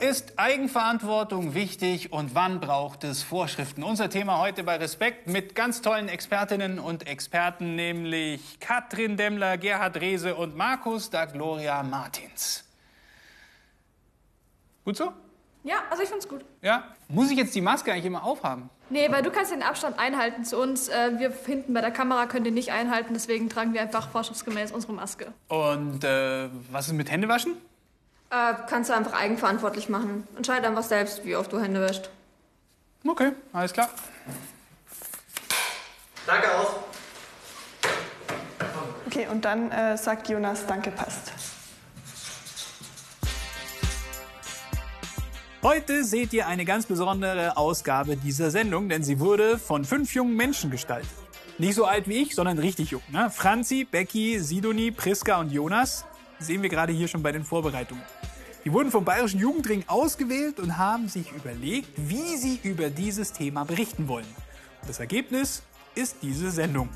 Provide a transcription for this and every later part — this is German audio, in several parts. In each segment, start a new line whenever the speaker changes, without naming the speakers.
ist Eigenverantwortung wichtig und wann braucht es Vorschriften? Unser Thema heute bei Respekt mit ganz tollen Expertinnen und Experten, nämlich Katrin Demmler, Gerhard Rehse und Markus da Gloria Martins. Gut so?
Ja, also ich find's gut.
Ja? Muss ich jetzt die Maske eigentlich immer aufhaben?
Nee, weil du kannst den Abstand einhalten zu uns. Äh, wir hinten bei der Kamera können den nicht einhalten, deswegen tragen wir einfach vorschriftsgemäß unsere Maske.
Und äh, was ist mit Händewaschen?
Äh, kannst du einfach eigenverantwortlich machen. Entscheide einfach selbst, wie oft du Hände wäschst.
Okay, alles klar.
Danke aus.
Okay, und dann äh, sagt Jonas, danke, passt.
Heute seht ihr eine ganz besondere Ausgabe dieser Sendung, denn sie wurde von fünf jungen Menschen gestaltet. Nicht so alt wie ich, sondern richtig jung. Ne? Franzi, Becky, Sidoni, Priska und Jonas sehen wir gerade hier schon bei den Vorbereitungen. Die wurden vom Bayerischen Jugendring ausgewählt und haben sich überlegt, wie sie über dieses Thema berichten wollen. Und das Ergebnis ist diese Sendung.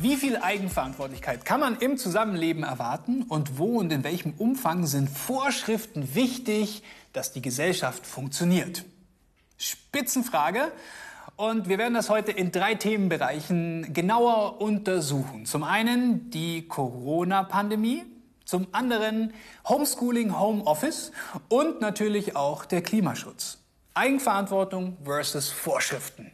Wie viel Eigenverantwortlichkeit kann man im Zusammenleben erwarten und wo und in welchem Umfang sind Vorschriften wichtig, dass die Gesellschaft funktioniert? Spitzenfrage. Und wir werden das heute in drei Themenbereichen genauer untersuchen. Zum einen die Corona-Pandemie, zum anderen Homeschooling, Homeoffice und natürlich auch der Klimaschutz. Eigenverantwortung versus Vorschriften.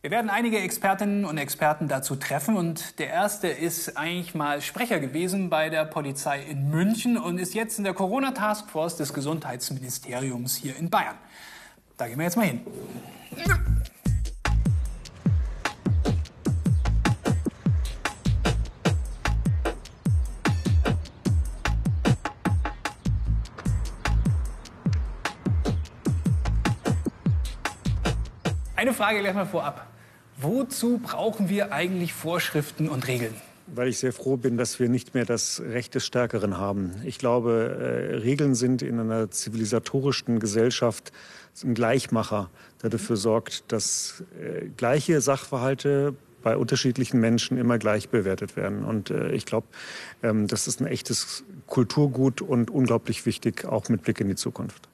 Wir werden einige Expertinnen und Experten dazu treffen und der erste ist eigentlich mal Sprecher gewesen bei der Polizei in München und ist jetzt in der Corona Taskforce des Gesundheitsministeriums hier in Bayern. Da gehen wir jetzt mal hin. Eine Frage gleich mal vorab. Wozu brauchen wir eigentlich Vorschriften und Regeln?
Weil ich sehr froh bin, dass wir nicht mehr das Recht des Stärkeren haben. Ich glaube, äh, Regeln sind in einer zivilisatorischen Gesellschaft ein Gleichmacher, der dafür sorgt, dass äh, gleiche Sachverhalte bei unterschiedlichen Menschen immer gleich bewertet werden. Und äh, ich glaube, ähm, das ist ein echtes Kulturgut und unglaublich wichtig, auch mit Blick in die Zukunft.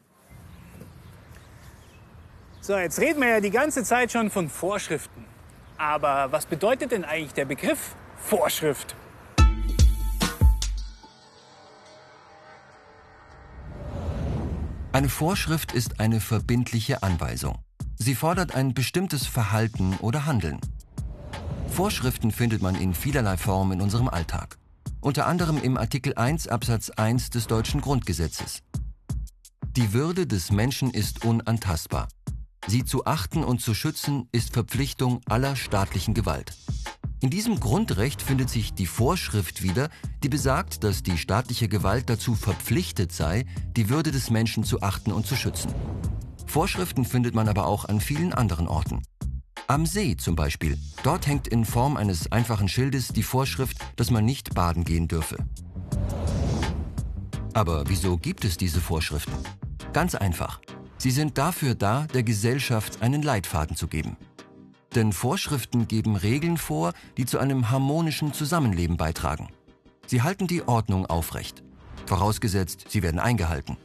So, jetzt reden wir ja die ganze Zeit schon von Vorschriften. Aber was bedeutet denn eigentlich der Begriff Vorschrift?
Eine Vorschrift ist eine verbindliche Anweisung. Sie fordert ein bestimmtes Verhalten oder Handeln. Vorschriften findet man in vielerlei Form in unserem Alltag. Unter anderem im Artikel 1 Absatz 1 des deutschen Grundgesetzes. Die Würde des Menschen ist unantastbar. Sie zu achten und zu schützen ist Verpflichtung aller staatlichen Gewalt. In diesem Grundrecht findet sich die Vorschrift wieder, die besagt, dass die staatliche Gewalt dazu verpflichtet sei, die Würde des Menschen zu achten und zu schützen. Vorschriften findet man aber auch an vielen anderen Orten. Am See zum Beispiel. Dort hängt in Form eines einfachen Schildes die Vorschrift, dass man nicht baden gehen dürfe. Aber wieso gibt es diese Vorschriften? Ganz einfach. Sie sind dafür da, der Gesellschaft einen Leitfaden zu geben. Denn Vorschriften geben Regeln vor, die zu einem harmonischen Zusammenleben beitragen. Sie halten die Ordnung aufrecht. Vorausgesetzt, sie werden eingehalten.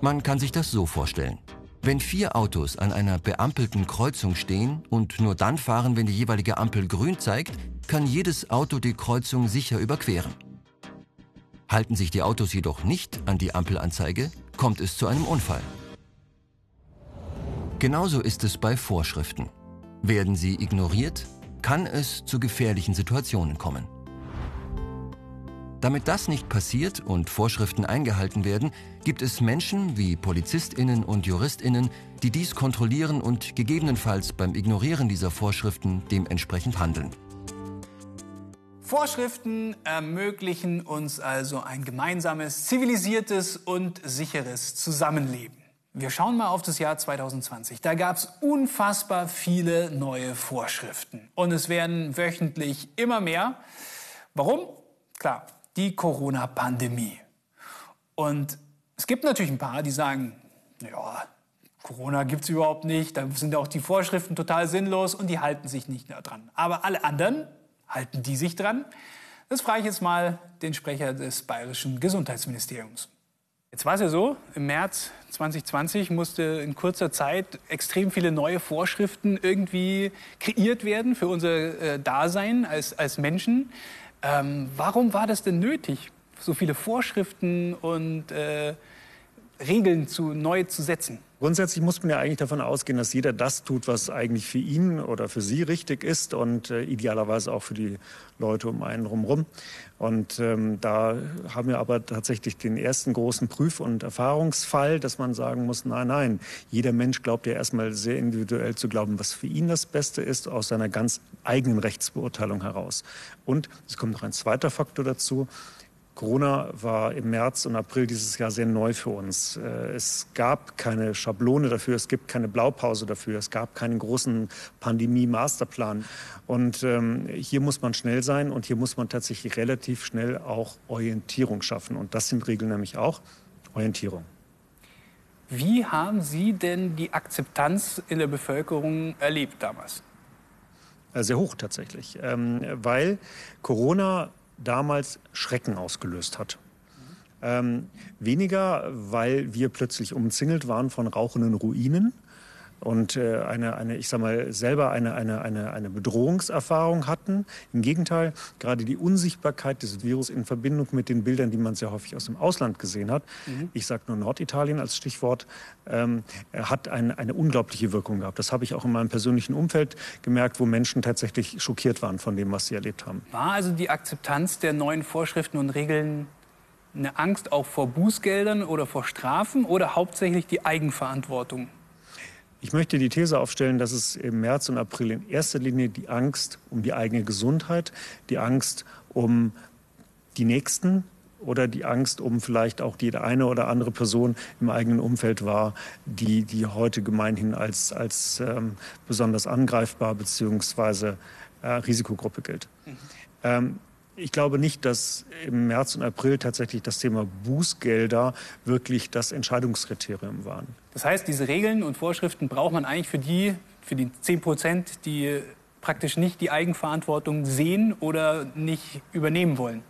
Man kann sich das so vorstellen. Wenn vier Autos an einer beampelten Kreuzung stehen und nur dann fahren, wenn die jeweilige Ampel grün zeigt, kann jedes Auto die Kreuzung sicher überqueren. Halten sich die Autos jedoch nicht an die Ampelanzeige, kommt es zu einem Unfall. Genauso ist es bei Vorschriften. Werden sie ignoriert, kann es zu gefährlichen Situationen kommen. Damit das nicht passiert und Vorschriften eingehalten werden, gibt es Menschen wie Polizistinnen und Juristinnen, die dies kontrollieren und gegebenenfalls beim Ignorieren dieser Vorschriften dementsprechend handeln.
Vorschriften ermöglichen uns also ein gemeinsames, zivilisiertes und sicheres Zusammenleben. Wir schauen mal auf das Jahr 2020. Da gab es unfassbar viele neue Vorschriften. Und es werden wöchentlich immer mehr. Warum? Klar, die Corona-Pandemie. Und es gibt natürlich ein paar, die sagen, ja, Corona gibt es überhaupt nicht, da sind auch die Vorschriften total sinnlos und die halten sich nicht dran. Aber alle anderen, halten die sich dran? Das frage ich jetzt mal den Sprecher des bayerischen Gesundheitsministeriums. Jetzt war es ja so, im März 2020 musste in kurzer Zeit extrem viele neue Vorschriften irgendwie kreiert werden für unser äh, Dasein als, als Menschen. Ähm, warum war das denn nötig, so viele Vorschriften und äh, Regeln zu, neu zu setzen?
Grundsätzlich muss man ja eigentlich davon ausgehen, dass jeder das tut, was eigentlich für ihn oder für sie richtig ist und äh, idealerweise auch für die Leute um einen drumherum. Und ähm, da haben wir aber tatsächlich den ersten großen Prüf- und Erfahrungsfall, dass man sagen muss, nein, nein, jeder Mensch glaubt ja erstmal sehr individuell zu glauben, was für ihn das Beste ist, aus seiner ganz eigenen Rechtsbeurteilung heraus. Und es kommt noch ein zweiter Faktor dazu. Corona war im März und April dieses Jahr sehr neu für uns. Äh, es gab keine Schablone dafür, es gibt keine Blaupause dafür, es gab keinen großen Pandemie-Masterplan. Und ähm, hier muss man schnell sein und hier muss man tatsächlich relativ schnell auch Orientierung schaffen. Und das sind Regeln nämlich auch Orientierung.
Wie haben Sie denn die Akzeptanz in der Bevölkerung erlebt damals?
Äh, sehr hoch tatsächlich, ähm, weil Corona damals Schrecken ausgelöst hat. Ähm, weniger, weil wir plötzlich umzingelt waren von rauchenden Ruinen und äh, eine, eine, ich sag mal, selber eine, eine, eine, eine Bedrohungserfahrung hatten. Im Gegenteil, gerade die Unsichtbarkeit des Virus in Verbindung mit den Bildern, die man sehr häufig aus dem Ausland gesehen hat, mhm. ich sage nur Norditalien als Stichwort, ähm, hat ein, eine unglaubliche Wirkung gehabt. Das habe ich auch in meinem persönlichen Umfeld gemerkt, wo Menschen tatsächlich schockiert waren von dem, was sie erlebt haben.
War also die Akzeptanz der neuen Vorschriften und Regeln eine Angst auch vor Bußgeldern oder vor Strafen oder hauptsächlich die Eigenverantwortung?
Ich möchte die These aufstellen, dass es im März und April in erster Linie die Angst um die eigene Gesundheit, die Angst um die Nächsten oder die Angst um vielleicht auch die eine oder andere Person im eigenen Umfeld war, die, die heute gemeinhin als, als ähm, besonders angreifbar bzw. Äh, Risikogruppe gilt. Mhm. Ähm, ich glaube nicht, dass im März und April tatsächlich das Thema Bußgelder wirklich das Entscheidungskriterium waren.
Das heißt, diese Regeln und Vorschriften braucht man eigentlich für die, für die 10 Prozent, die praktisch nicht die Eigenverantwortung sehen oder nicht übernehmen wollen.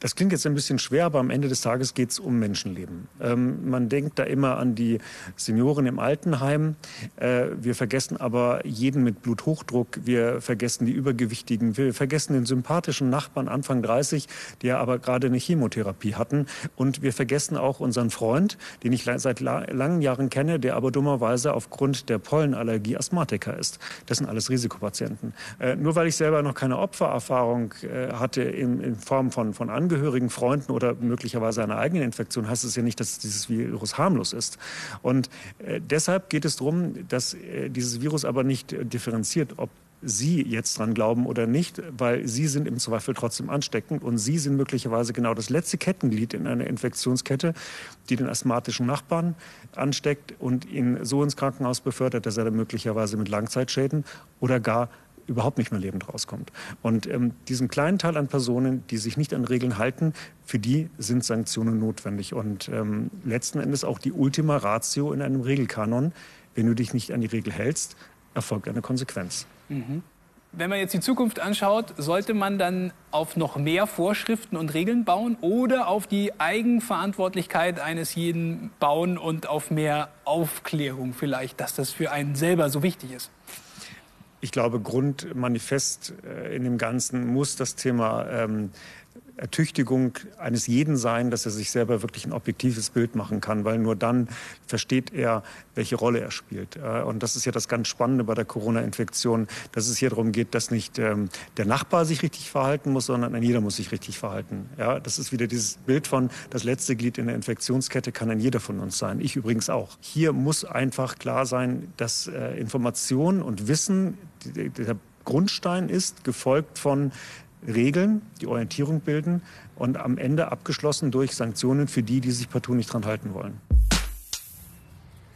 Das klingt jetzt ein bisschen schwer, aber am Ende des Tages geht es um Menschenleben. Ähm, man denkt da immer an die Senioren im Altenheim. Äh, wir vergessen aber jeden mit Bluthochdruck. Wir vergessen die Übergewichtigen. Wir vergessen den sympathischen Nachbarn Anfang 30, der aber gerade eine Chemotherapie hatten. Und wir vergessen auch unseren Freund, den ich seit langen Jahren kenne, der aber dummerweise aufgrund der Pollenallergie Asthmatiker ist. Das sind alles Risikopatienten. Äh, nur weil ich selber noch keine Opfererfahrung äh, hatte in, in Form von, von Angehörigen, Angehörigen, Freunden oder möglicherweise einer eigenen Infektion, heißt es ja nicht, dass dieses Virus harmlos ist. Und äh, deshalb geht es darum, dass äh, dieses Virus aber nicht äh, differenziert, ob Sie jetzt dran glauben oder nicht, weil Sie sind im Zweifel trotzdem ansteckend und Sie sind möglicherweise genau das letzte Kettenglied in einer Infektionskette, die den asthmatischen Nachbarn ansteckt und ihn so ins Krankenhaus befördert, dass er dann möglicherweise mit Langzeitschäden oder gar überhaupt nicht mehr lebend rauskommt. Und ähm, diesen kleinen Teil an Personen, die sich nicht an Regeln halten, für die sind Sanktionen notwendig. Und ähm, letzten Endes auch die Ultima Ratio in einem Regelkanon. Wenn du dich nicht an die Regel hältst, erfolgt eine Konsequenz.
Mhm. Wenn man jetzt die Zukunft anschaut, sollte man dann auf noch mehr Vorschriften und Regeln bauen oder auf die Eigenverantwortlichkeit eines jeden bauen und auf mehr Aufklärung vielleicht, dass das für einen selber so wichtig ist?
Ich glaube, Grundmanifest äh, in dem Ganzen muss das Thema ähm, Ertüchtigung eines jeden sein, dass er sich selber wirklich ein objektives Bild machen kann, weil nur dann versteht er, welche Rolle er spielt. Äh, und das ist ja das ganz Spannende bei der Corona-Infektion, dass es hier darum geht, dass nicht ähm, der Nachbar sich richtig verhalten muss, sondern jeder muss sich richtig verhalten. Ja, das ist wieder dieses Bild von, das letzte Glied in der Infektionskette kann ein jeder von uns sein. Ich übrigens auch. Hier muss einfach klar sein, dass äh, Information und Wissen der Grundstein ist, gefolgt von Regeln, die Orientierung bilden und am Ende abgeschlossen durch Sanktionen für die, die sich partout nicht dran halten wollen.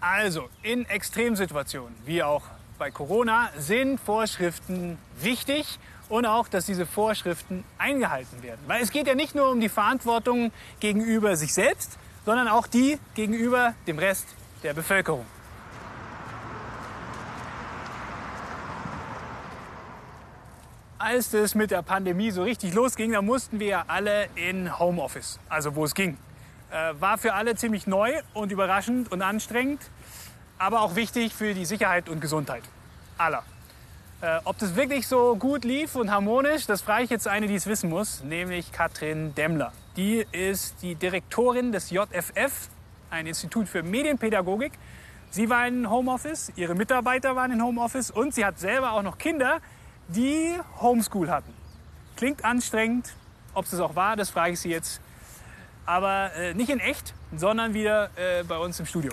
Also, in Extremsituationen, wie auch bei Corona, sind Vorschriften wichtig und auch, dass diese Vorschriften eingehalten werden. Weil es geht ja nicht nur um die Verantwortung gegenüber sich selbst, sondern auch die gegenüber dem Rest der Bevölkerung. Als es mit der Pandemie so richtig losging, da mussten wir alle in Homeoffice, also wo es ging. Äh, war für alle ziemlich neu und überraschend und anstrengend, aber auch wichtig für die Sicherheit und Gesundheit aller. Äh, ob das wirklich so gut lief und harmonisch, das frage ich jetzt eine, die es wissen muss, nämlich Katrin Demmler. Die ist die Direktorin des JFF, ein Institut für Medienpädagogik. Sie war in Homeoffice, ihre Mitarbeiter waren in Homeoffice und sie hat selber auch noch Kinder, die Homeschool hatten. Klingt anstrengend. Ob es auch war, das frage ich Sie jetzt. Aber äh, nicht in echt, sondern wieder äh, bei uns im Studio.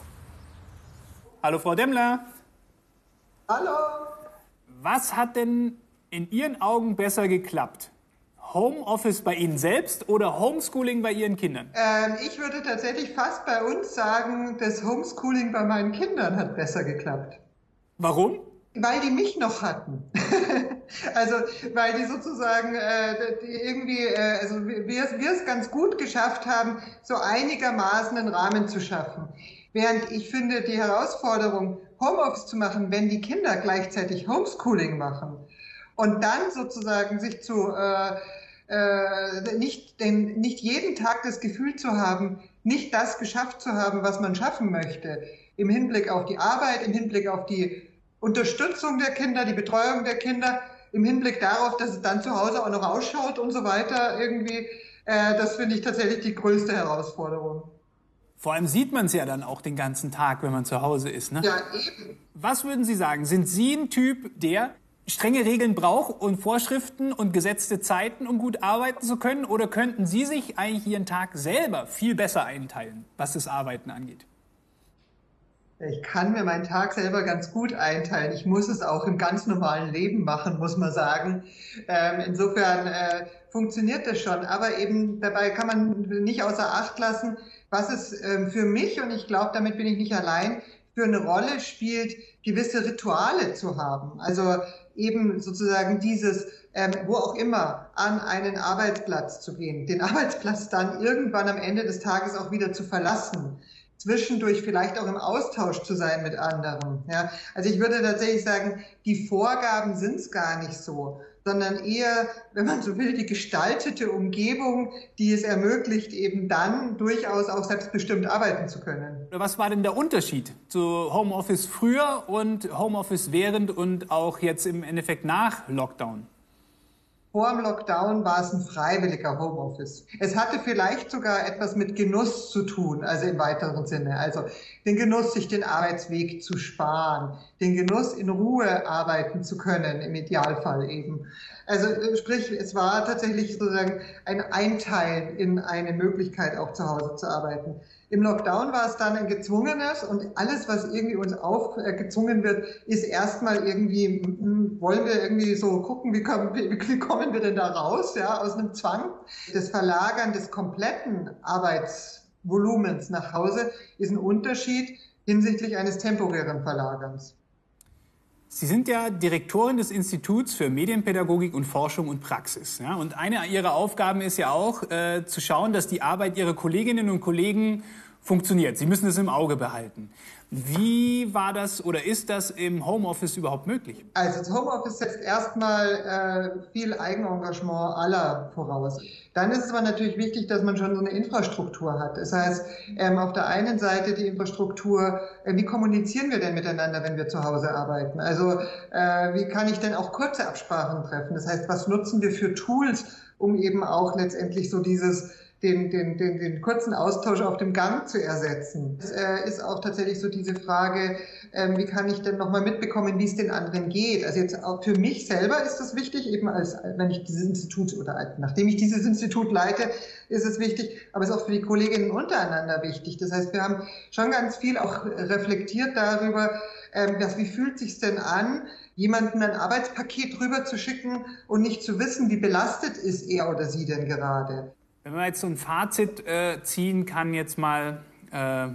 Hallo, Frau Demmler.
Hallo.
Was hat denn in Ihren Augen besser geklappt? Homeoffice bei Ihnen selbst oder Homeschooling bei Ihren Kindern?
Ähm, ich würde tatsächlich fast bei uns sagen, das Homeschooling bei meinen Kindern hat besser geklappt.
Warum?
Weil die mich noch hatten. also weil die sozusagen äh, die irgendwie, äh, also wir, es ganz gut geschafft haben, so einigermaßen einen Rahmen zu schaffen. Während ich finde, die Herausforderung, Homeoffice zu machen, wenn die Kinder gleichzeitig Homeschooling machen und dann sozusagen sich zu äh, äh, nicht, den, nicht jeden Tag das Gefühl zu haben, nicht das geschafft zu haben, was man schaffen möchte, im Hinblick auf die Arbeit, im Hinblick auf die Unterstützung der Kinder, die Betreuung der Kinder, im Hinblick darauf, dass es dann zu Hause auch noch ausschaut und so weiter irgendwie, äh, das finde ich tatsächlich die größte Herausforderung.
Vor allem sieht man es ja dann auch den ganzen Tag, wenn man zu Hause ist. Ne?
Ja, eben.
Was würden Sie sagen? Sind Sie ein Typ, der strenge Regeln braucht und Vorschriften und gesetzte Zeiten, um gut arbeiten zu können? Oder könnten Sie sich eigentlich Ihren Tag selber viel besser einteilen, was das Arbeiten angeht?
Ich kann mir meinen Tag selber ganz gut einteilen. Ich muss es auch im ganz normalen Leben machen, muss man sagen. Ähm, insofern äh, funktioniert das schon. Aber eben dabei kann man nicht außer Acht lassen, was es ähm, für mich, und ich glaube, damit bin ich nicht allein, für eine Rolle spielt, gewisse Rituale zu haben. Also eben sozusagen dieses, ähm, wo auch immer, an einen Arbeitsplatz zu gehen, den Arbeitsplatz dann irgendwann am Ende des Tages auch wieder zu verlassen zwischendurch vielleicht auch im Austausch zu sein mit anderen. Ja, also ich würde tatsächlich sagen, die Vorgaben sind es gar nicht so, sondern eher, wenn man so will, die gestaltete Umgebung, die es ermöglicht, eben dann durchaus auch selbstbestimmt arbeiten zu können.
Was war denn der Unterschied zu Homeoffice früher und Homeoffice während und auch jetzt im Endeffekt nach Lockdown?
Vor dem Lockdown war es ein freiwilliger Homeoffice. Es hatte vielleicht sogar etwas mit Genuss zu tun, also im weiteren Sinne. Also den Genuss, sich den Arbeitsweg zu sparen, den Genuss, in Ruhe arbeiten zu können, im Idealfall eben. Also sprich, es war tatsächlich sozusagen ein Einteilen in eine Möglichkeit, auch zu Hause zu arbeiten. Im Lockdown war es dann ein gezwungenes und alles, was irgendwie uns aufgezwungen wird, ist erstmal irgendwie, wollen wir irgendwie so gucken, wie kommen, wie, wie kommen wir denn da raus, ja, aus einem Zwang. Das Verlagern des kompletten Arbeitsvolumens nach Hause ist ein Unterschied hinsichtlich eines temporären Verlagerns.
Sie sind ja Direktorin des Instituts für Medienpädagogik und Forschung und Praxis. Ja? Und eine Ihrer Aufgaben ist ja auch, äh, zu schauen, dass die Arbeit Ihrer Kolleginnen und Kollegen funktioniert. Sie müssen es im Auge behalten. Wie war das oder ist das im Homeoffice überhaupt möglich?
Also das Homeoffice setzt erstmal äh, viel Eigenengagement aller voraus. Dann ist es aber natürlich wichtig, dass man schon so eine Infrastruktur hat. Das heißt, ähm, auf der einen Seite die Infrastruktur, äh, wie kommunizieren wir denn miteinander, wenn wir zu Hause arbeiten? Also äh, wie kann ich denn auch kurze Absprachen treffen? Das heißt, was nutzen wir für Tools, um eben auch letztendlich so dieses den, den, den, den kurzen Austausch auf dem Gang zu ersetzen. Es äh, ist auch tatsächlich so diese Frage, ähm, wie kann ich denn nochmal mitbekommen, wie es den anderen geht. Also jetzt auch für mich selber ist das wichtig, eben als, wenn ich dieses Institut oder nachdem ich dieses Institut leite, ist es wichtig, aber es ist auch für die Kolleginnen untereinander wichtig. Das heißt, wir haben schon ganz viel auch reflektiert darüber, ähm, was, wie fühlt sich's denn an, jemanden ein Arbeitspaket rüber zu schicken und nicht zu wissen, wie belastet ist er oder sie denn gerade.
Wenn man jetzt so ein Fazit äh, ziehen kann, jetzt mal, äh,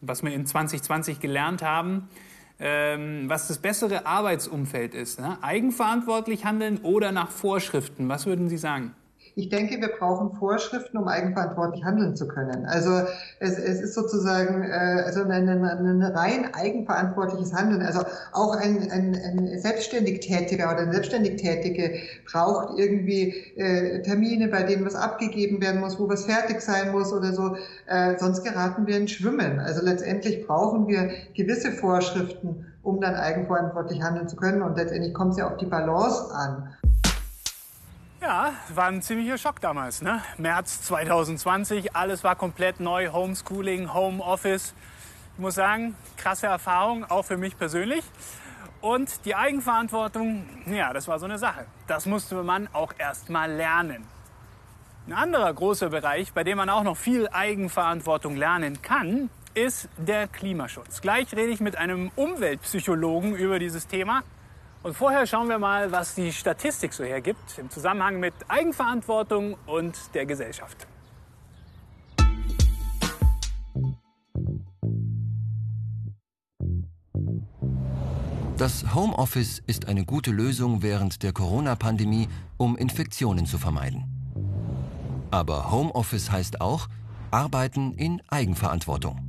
was wir in 2020 gelernt haben, ähm, was das bessere Arbeitsumfeld ist. Ne? Eigenverantwortlich handeln oder nach Vorschriften? Was würden Sie sagen?
Ich denke, wir brauchen Vorschriften, um eigenverantwortlich handeln zu können. Also es, es ist sozusagen äh, also ein, ein rein eigenverantwortliches Handeln. Also auch ein, ein, ein selbstständig Tätiger oder eine selbstständig Tätige braucht irgendwie äh, Termine, bei denen was abgegeben werden muss, wo was fertig sein muss oder so. Äh, sonst geraten wir in Schwimmen. Also letztendlich brauchen wir gewisse Vorschriften, um dann eigenverantwortlich handeln zu können. Und letztendlich kommt es ja auf die Balance an.
Ja, war ein ziemlicher Schock damals. Ne? März 2020, alles war komplett neu, Homeschooling, Homeoffice. Ich muss sagen, krasse Erfahrung, auch für mich persönlich. Und die Eigenverantwortung, ja, das war so eine Sache. Das musste man auch erst mal lernen. Ein anderer großer Bereich, bei dem man auch noch viel Eigenverantwortung lernen kann, ist der Klimaschutz. Gleich rede ich mit einem Umweltpsychologen über dieses Thema. Und vorher schauen wir mal, was die Statistik so hergibt im Zusammenhang mit Eigenverantwortung und der Gesellschaft.
Das Homeoffice ist eine gute Lösung während der Corona-Pandemie, um Infektionen zu vermeiden. Aber Homeoffice heißt auch Arbeiten in Eigenverantwortung.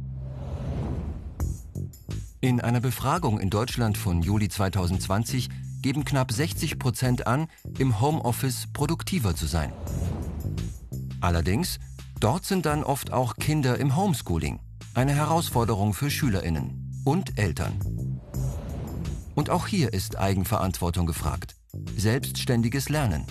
In einer Befragung in Deutschland von Juli 2020 geben knapp 60 Prozent an, im Homeoffice produktiver zu sein. Allerdings, dort sind dann oft auch Kinder im Homeschooling, eine Herausforderung für Schülerinnen und Eltern. Und auch hier ist Eigenverantwortung gefragt. Selbstständiges Lernen.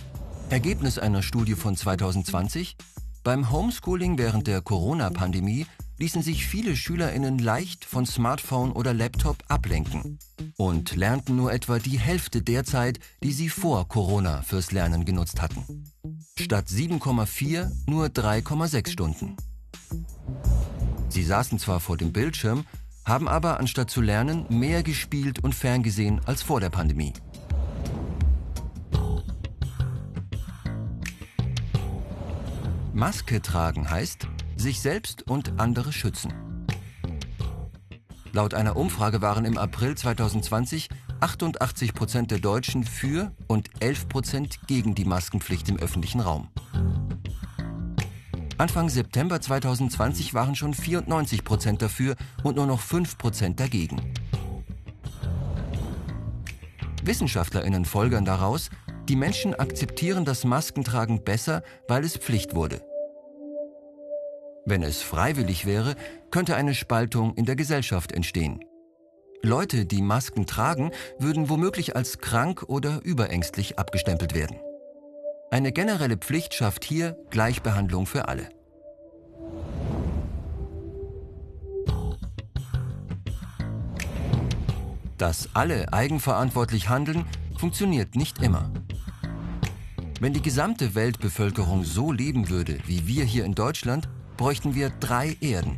Ergebnis einer Studie von 2020? Beim Homeschooling während der Corona-Pandemie ließen sich viele Schülerinnen leicht von Smartphone oder Laptop ablenken und lernten nur etwa die Hälfte der Zeit, die sie vor Corona fürs Lernen genutzt hatten. Statt 7,4 nur 3,6 Stunden. Sie saßen zwar vor dem Bildschirm, haben aber anstatt zu lernen mehr gespielt und ferngesehen als vor der Pandemie. Maske tragen heißt, sich selbst und andere schützen. Laut einer Umfrage waren im April 2020 88 Prozent der Deutschen für und 11 Prozent gegen die Maskenpflicht im öffentlichen Raum. Anfang September 2020 waren schon 94 Prozent dafür und nur noch 5 Prozent dagegen. WissenschaftlerInnen folgern daraus, die Menschen akzeptieren das Maskentragen besser, weil es Pflicht wurde. Wenn es freiwillig wäre, könnte eine Spaltung in der Gesellschaft entstehen. Leute, die Masken tragen, würden womöglich als krank oder überängstlich abgestempelt werden. Eine generelle Pflicht schafft hier Gleichbehandlung für alle. Dass alle eigenverantwortlich handeln, funktioniert nicht immer. Wenn die gesamte Weltbevölkerung so leben würde wie wir hier in Deutschland, bräuchten wir drei Erden.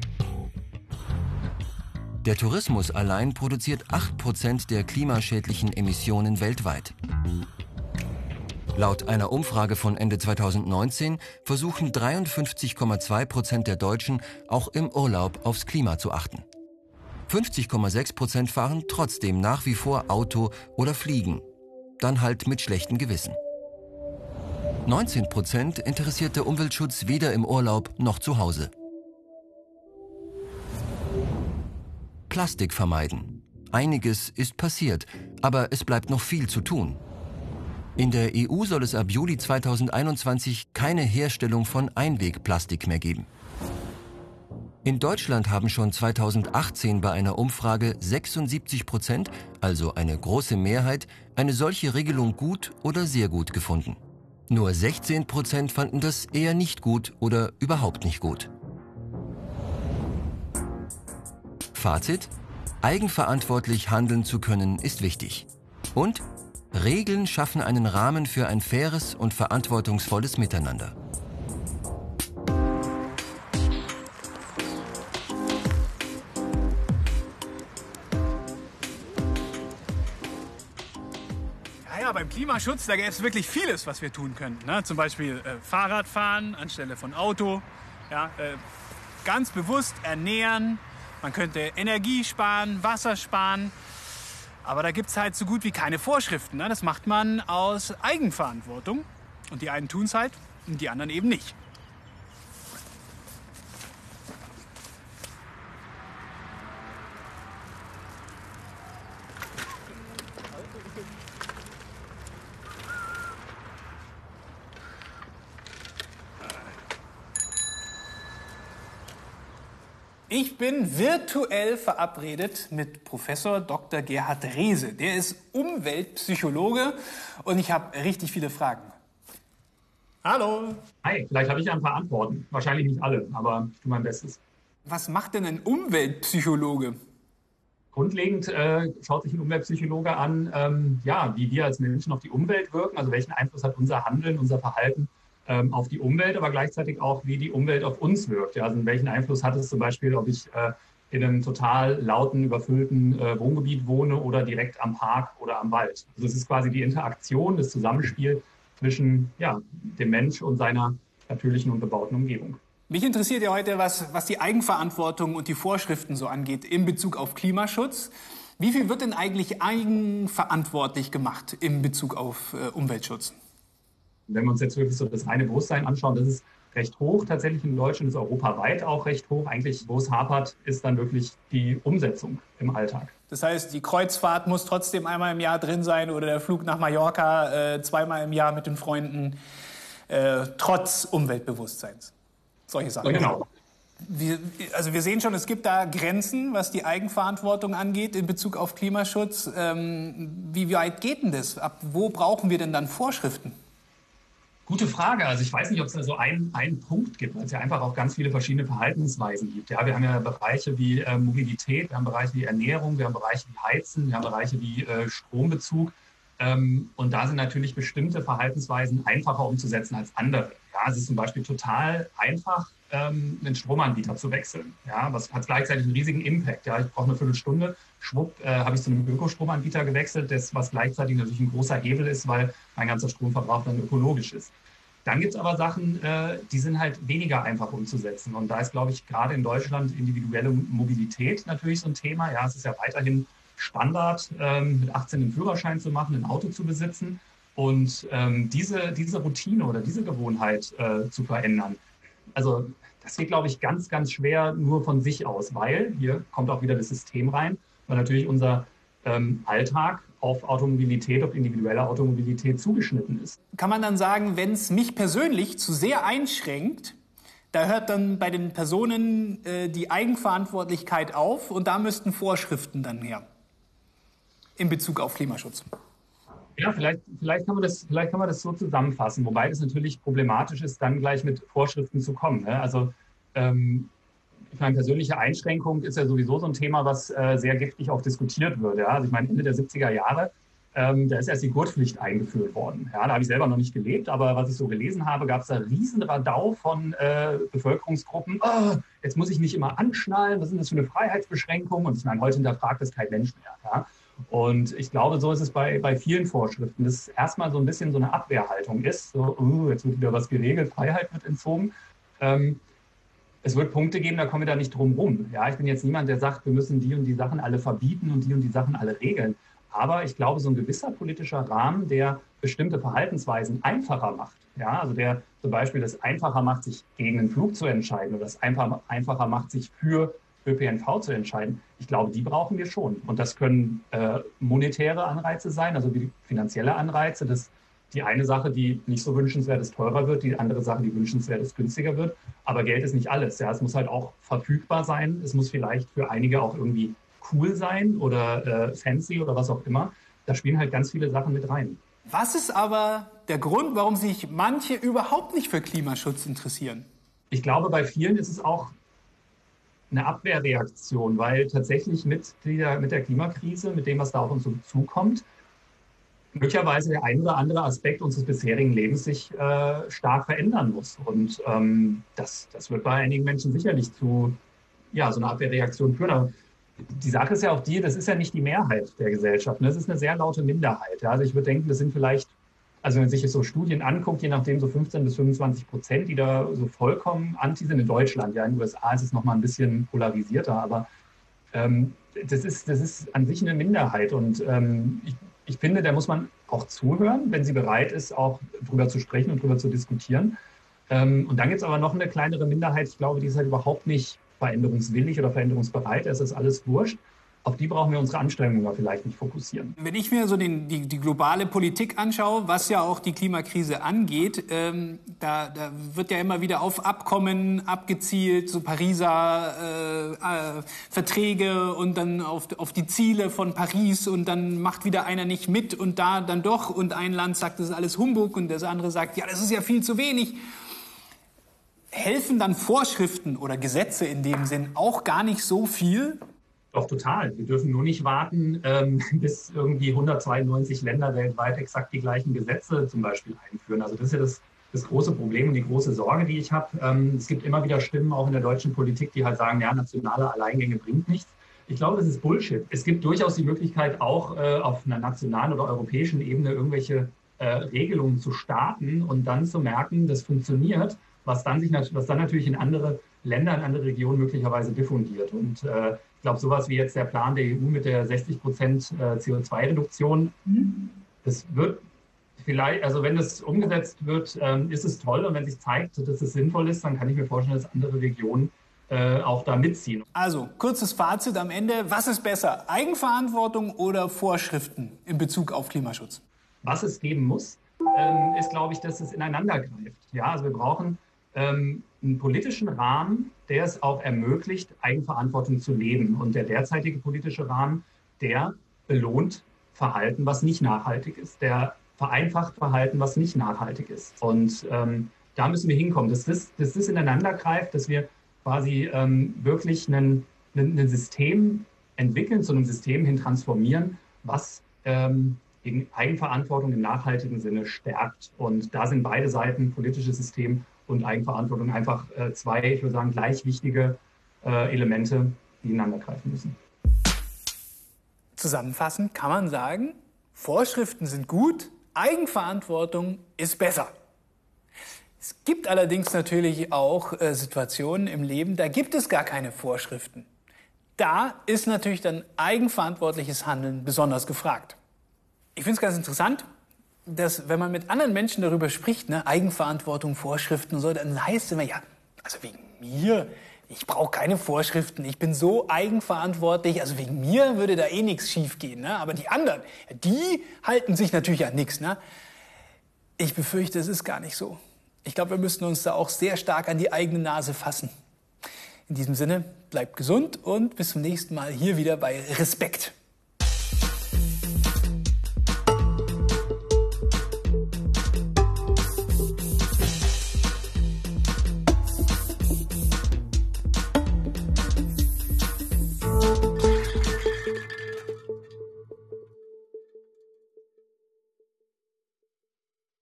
Der Tourismus allein produziert 8% der klimaschädlichen Emissionen weltweit. Laut einer Umfrage von Ende 2019 versuchen 53,2% der Deutschen auch im Urlaub aufs Klima zu achten. 50,6% fahren trotzdem nach wie vor Auto oder fliegen. Dann halt mit schlechtem Gewissen. 19 Prozent interessiert der Umweltschutz weder im Urlaub noch zu Hause. Plastik vermeiden. Einiges ist passiert, aber es bleibt noch viel zu tun. In der EU soll es ab Juli 2021 keine Herstellung von Einwegplastik mehr geben. In Deutschland haben schon 2018 bei einer Umfrage 76 Prozent, also eine große Mehrheit, eine solche Regelung gut oder sehr gut gefunden. Nur 16 Prozent fanden das eher nicht gut oder überhaupt nicht gut. Fazit? Eigenverantwortlich handeln zu können ist wichtig. Und Regeln schaffen einen Rahmen für ein faires und verantwortungsvolles Miteinander.
Klimaschutz, da gäbe es wirklich vieles, was wir tun könnten. Ne? Zum Beispiel äh, Fahrradfahren anstelle von Auto. Ja, äh, ganz bewusst ernähren. Man könnte Energie sparen, Wasser sparen. Aber da gibt es halt so gut wie keine Vorschriften. Ne? Das macht man aus Eigenverantwortung. Und die einen tun es halt und die anderen eben nicht. Ich bin virtuell verabredet mit Professor Dr. Gerhard Rehse. Der ist Umweltpsychologe und ich habe richtig viele Fragen. Hallo.
Hi, vielleicht habe ich ein paar Antworten. Wahrscheinlich nicht alle, aber ich tue mein Bestes.
Was macht denn ein Umweltpsychologe?
Grundlegend äh, schaut sich ein Umweltpsychologe an, ähm, ja, wie wir als Menschen auf die Umwelt wirken, also welchen Einfluss hat unser Handeln, unser Verhalten ähm, auf die Umwelt, aber gleichzeitig auch, wie die Umwelt auf uns wirkt. Ja, also welchen Einfluss hat es zum Beispiel, ob ich äh, in einem total lauten, überfüllten äh, Wohngebiet wohne oder direkt am Park oder am Wald. Also es ist quasi die Interaktion, das Zusammenspiel zwischen ja, dem Mensch und seiner natürlichen und bebauten Umgebung.
Mich interessiert ja heute, was, was die Eigenverantwortung und die Vorschriften so angeht in Bezug auf Klimaschutz. Wie viel wird denn eigentlich eigenverantwortlich gemacht in Bezug auf äh, Umweltschutz?
Wenn wir uns jetzt wirklich so das reine Bewusstsein anschauen, das ist recht hoch tatsächlich in Deutschland, ist europaweit auch recht hoch. Eigentlich, wo es hapert, ist dann wirklich die Umsetzung im Alltag.
Das heißt, die Kreuzfahrt muss trotzdem einmal im Jahr drin sein oder der Flug nach Mallorca äh, zweimal im Jahr mit den Freunden, äh, trotz Umweltbewusstseins. Solche Sachen.
Ja, genau.
Wir, also wir sehen schon, es gibt da Grenzen, was die Eigenverantwortung angeht in Bezug auf Klimaschutz. Ähm, wie weit geht denn das? Ab wo brauchen wir denn dann Vorschriften?
Gute Frage. Also ich weiß nicht, ob es da so einen, einen Punkt gibt, weil es ja einfach auch ganz viele verschiedene Verhaltensweisen gibt. Ja, wir haben ja Bereiche wie äh, Mobilität, wir haben Bereiche wie Ernährung, wir haben Bereiche wie Heizen, wir haben Bereiche wie äh, Strombezug. Ähm, und da sind natürlich bestimmte Verhaltensweisen einfacher umzusetzen als andere. Ja, es ist zum Beispiel total einfach, ähm, einen Stromanbieter zu wechseln. Ja, was hat gleichzeitig einen riesigen Impact. Ja, ich brauche eine Viertelstunde. Schwupp, äh, habe ich zu einem Ökostromanbieter gewechselt, das was gleichzeitig natürlich ein großer Hebel ist, weil mein ganzer Stromverbrauch dann ökologisch ist. Dann gibt es aber Sachen, äh, die sind halt weniger einfach umzusetzen. Und da ist, glaube ich, gerade in Deutschland individuelle Mobilität natürlich so ein Thema. Ja, es ist ja weiterhin Standard, ähm, mit 18 einen Führerschein zu machen, ein Auto zu besitzen. Und ähm, diese, diese Routine oder diese Gewohnheit äh, zu verändern, also das geht, glaube ich, ganz, ganz schwer nur von sich aus, weil hier kommt auch wieder das System rein, weil natürlich unser ähm, Alltag auf Automobilität, auf individuelle Automobilität zugeschnitten ist.
Kann man dann sagen, wenn es mich persönlich zu sehr einschränkt, da hört dann bei den Personen äh, die Eigenverantwortlichkeit auf und da müssten Vorschriften dann her in Bezug auf Klimaschutz.
Ja, vielleicht, vielleicht, kann man das, vielleicht kann man das so zusammenfassen, wobei es natürlich problematisch ist, dann gleich mit Vorschriften zu kommen. Ne? Also ähm, ich meine, persönliche Einschränkung ist ja sowieso so ein Thema, was äh, sehr giftig auch diskutiert wird. Ja? Also ich meine, Ende der 70er Jahre, ähm, da ist erst die Gurtpflicht eingeführt worden. Ja, da habe ich selber noch nicht gelebt, aber was ich so gelesen habe, gab es da riesen Radau von äh, Bevölkerungsgruppen. Oh, jetzt muss ich mich immer anschnallen, was ist das für eine Freiheitsbeschränkung? Und ich meine, heute hinterfragt das kein Mensch mehr. Ja? Und ich glaube, so ist es bei, bei vielen Vorschriften, dass erstmal so ein bisschen so eine Abwehrhaltung ist. So, uh, jetzt wird wieder was geregelt, Freiheit wird entzogen. Ähm, es wird Punkte geben, da kommen wir da nicht drum rum. Ja, ich bin jetzt niemand, der sagt, wir müssen die und die Sachen alle verbieten und die und die Sachen alle regeln. Aber ich glaube, so ein gewisser politischer Rahmen, der bestimmte Verhaltensweisen einfacher macht, ja, also der zum Beispiel das einfacher macht, sich gegen einen Flug zu entscheiden oder das einfach, einfacher macht, sich für ÖPNV zu entscheiden, ich glaube, die brauchen wir schon. Und das können äh, monetäre Anreize sein, also wie finanzielle Anreize. Das die eine Sache, die nicht so wünschenswert ist, teurer wird, die andere Sache, die wünschenswert ist, günstiger wird. Aber Geld ist nicht alles. Ja, es muss halt auch verfügbar sein. Es muss vielleicht für einige auch irgendwie cool sein oder äh, fancy oder was auch immer. Da spielen halt ganz viele Sachen mit rein.
Was ist aber der Grund, warum sich manche überhaupt nicht für Klimaschutz interessieren?
Ich glaube, bei vielen ist es auch eine Abwehrreaktion, weil tatsächlich mit der, mit der Klimakrise, mit dem, was da auf uns zukommt, möglicherweise der ein oder andere Aspekt unseres bisherigen Lebens sich äh, stark verändern muss. Und ähm, das, das wird bei einigen Menschen sicherlich zu ja, so einer Abwehrreaktion führen. Aber die Sache ist ja auch die, das ist ja nicht die Mehrheit der Gesellschaft. Ne? Das ist eine sehr laute Minderheit. Also ich würde denken, das sind vielleicht, also wenn man sich jetzt so Studien anguckt, je nachdem so 15 bis 25 Prozent, die da so vollkommen anti sind in Deutschland. Ja, in den USA ist es nochmal ein bisschen polarisierter, aber ähm, das, ist, das ist an sich eine Minderheit. Und ähm, ich, ich finde, da muss man auch zuhören, wenn sie bereit ist, auch drüber zu sprechen und drüber zu diskutieren. Ähm, und dann gibt es aber noch eine kleinere Minderheit, ich glaube, die ist halt überhaupt nicht veränderungswillig oder veränderungsbereit. Es ist alles wurscht auf die brauchen wir unsere Anstrengungen aber vielleicht nicht fokussieren.
Wenn ich mir so den, die, die, globale Politik anschaue, was ja auch die Klimakrise angeht, ähm, da, da, wird ja immer wieder auf Abkommen abgezielt, so Pariser äh, äh, Verträge und dann auf, auf die Ziele von Paris und dann macht wieder einer nicht mit und da dann doch und ein Land sagt, das ist alles Humbug und das andere sagt, ja, das ist ja viel zu wenig. Helfen dann Vorschriften oder Gesetze in dem Sinn auch gar nicht so viel?
Doch, total. Wir dürfen nur nicht warten, ähm, bis irgendwie 192 Länder weltweit exakt die gleichen Gesetze zum Beispiel einführen. Also das ist ja das, das große Problem und die große Sorge, die ich habe. Ähm, es gibt immer wieder Stimmen auch in der deutschen Politik, die halt sagen, ja, nationale Alleingänge bringt nichts. Ich glaube, das ist Bullshit. Es gibt durchaus die Möglichkeit, auch äh, auf einer nationalen oder europäischen Ebene irgendwelche äh, Regelungen zu starten und dann zu merken, das funktioniert, was dann, sich, was dann natürlich in andere Länder, in andere Regionen möglicherweise diffundiert. Und äh, ich glaube, sowas wie jetzt der Plan der EU mit der 60 Prozent äh, CO2-Reduktion, das wird vielleicht, also wenn das umgesetzt wird, ähm, ist es toll. Und wenn sich zeigt, dass es sinnvoll ist, dann kann ich mir vorstellen, dass andere Regionen äh, auch da mitziehen.
Also, kurzes Fazit am Ende. Was ist besser, Eigenverantwortung oder Vorschriften in Bezug auf Klimaschutz?
Was es geben muss, ähm, ist, glaube ich, dass es ineinander greift. Ja, also wir brauchen ähm, einen politischen Rahmen, der es auch ermöglicht, Eigenverantwortung zu leben. Und der derzeitige politische Rahmen, der belohnt Verhalten, was nicht nachhaltig ist. Der vereinfacht Verhalten, was nicht nachhaltig ist. Und ähm, da müssen wir hinkommen, dass das, dass das ineinander greift, dass wir quasi ähm, wirklich ein System entwickeln, zu einem System hin transformieren, was ähm, Eigenverantwortung im nachhaltigen Sinne stärkt. Und da sind beide Seiten, politisches System und Eigenverantwortung einfach äh, zwei, ich würde sagen, gleich wichtige äh, Elemente, die ineinander greifen müssen.
Zusammenfassend kann man sagen, Vorschriften sind gut, Eigenverantwortung ist besser. Es gibt allerdings natürlich auch äh, Situationen im Leben, da gibt es gar keine Vorschriften. Da ist natürlich dann eigenverantwortliches Handeln besonders gefragt. Ich finde es ganz interessant, dass wenn man mit anderen Menschen darüber spricht, ne, Eigenverantwortung, Vorschriften und so, dann heißt es immer, ja, also wegen mir, ich brauche keine Vorschriften, ich bin so eigenverantwortlich, also wegen mir würde da eh nichts schiefgehen. Ne? Aber die anderen, die halten sich natürlich an nichts. Ne? Ich befürchte, es ist gar nicht so. Ich glaube, wir müssten uns da auch sehr stark an die eigene Nase fassen. In diesem Sinne, bleibt gesund und bis zum nächsten Mal hier wieder bei Respekt.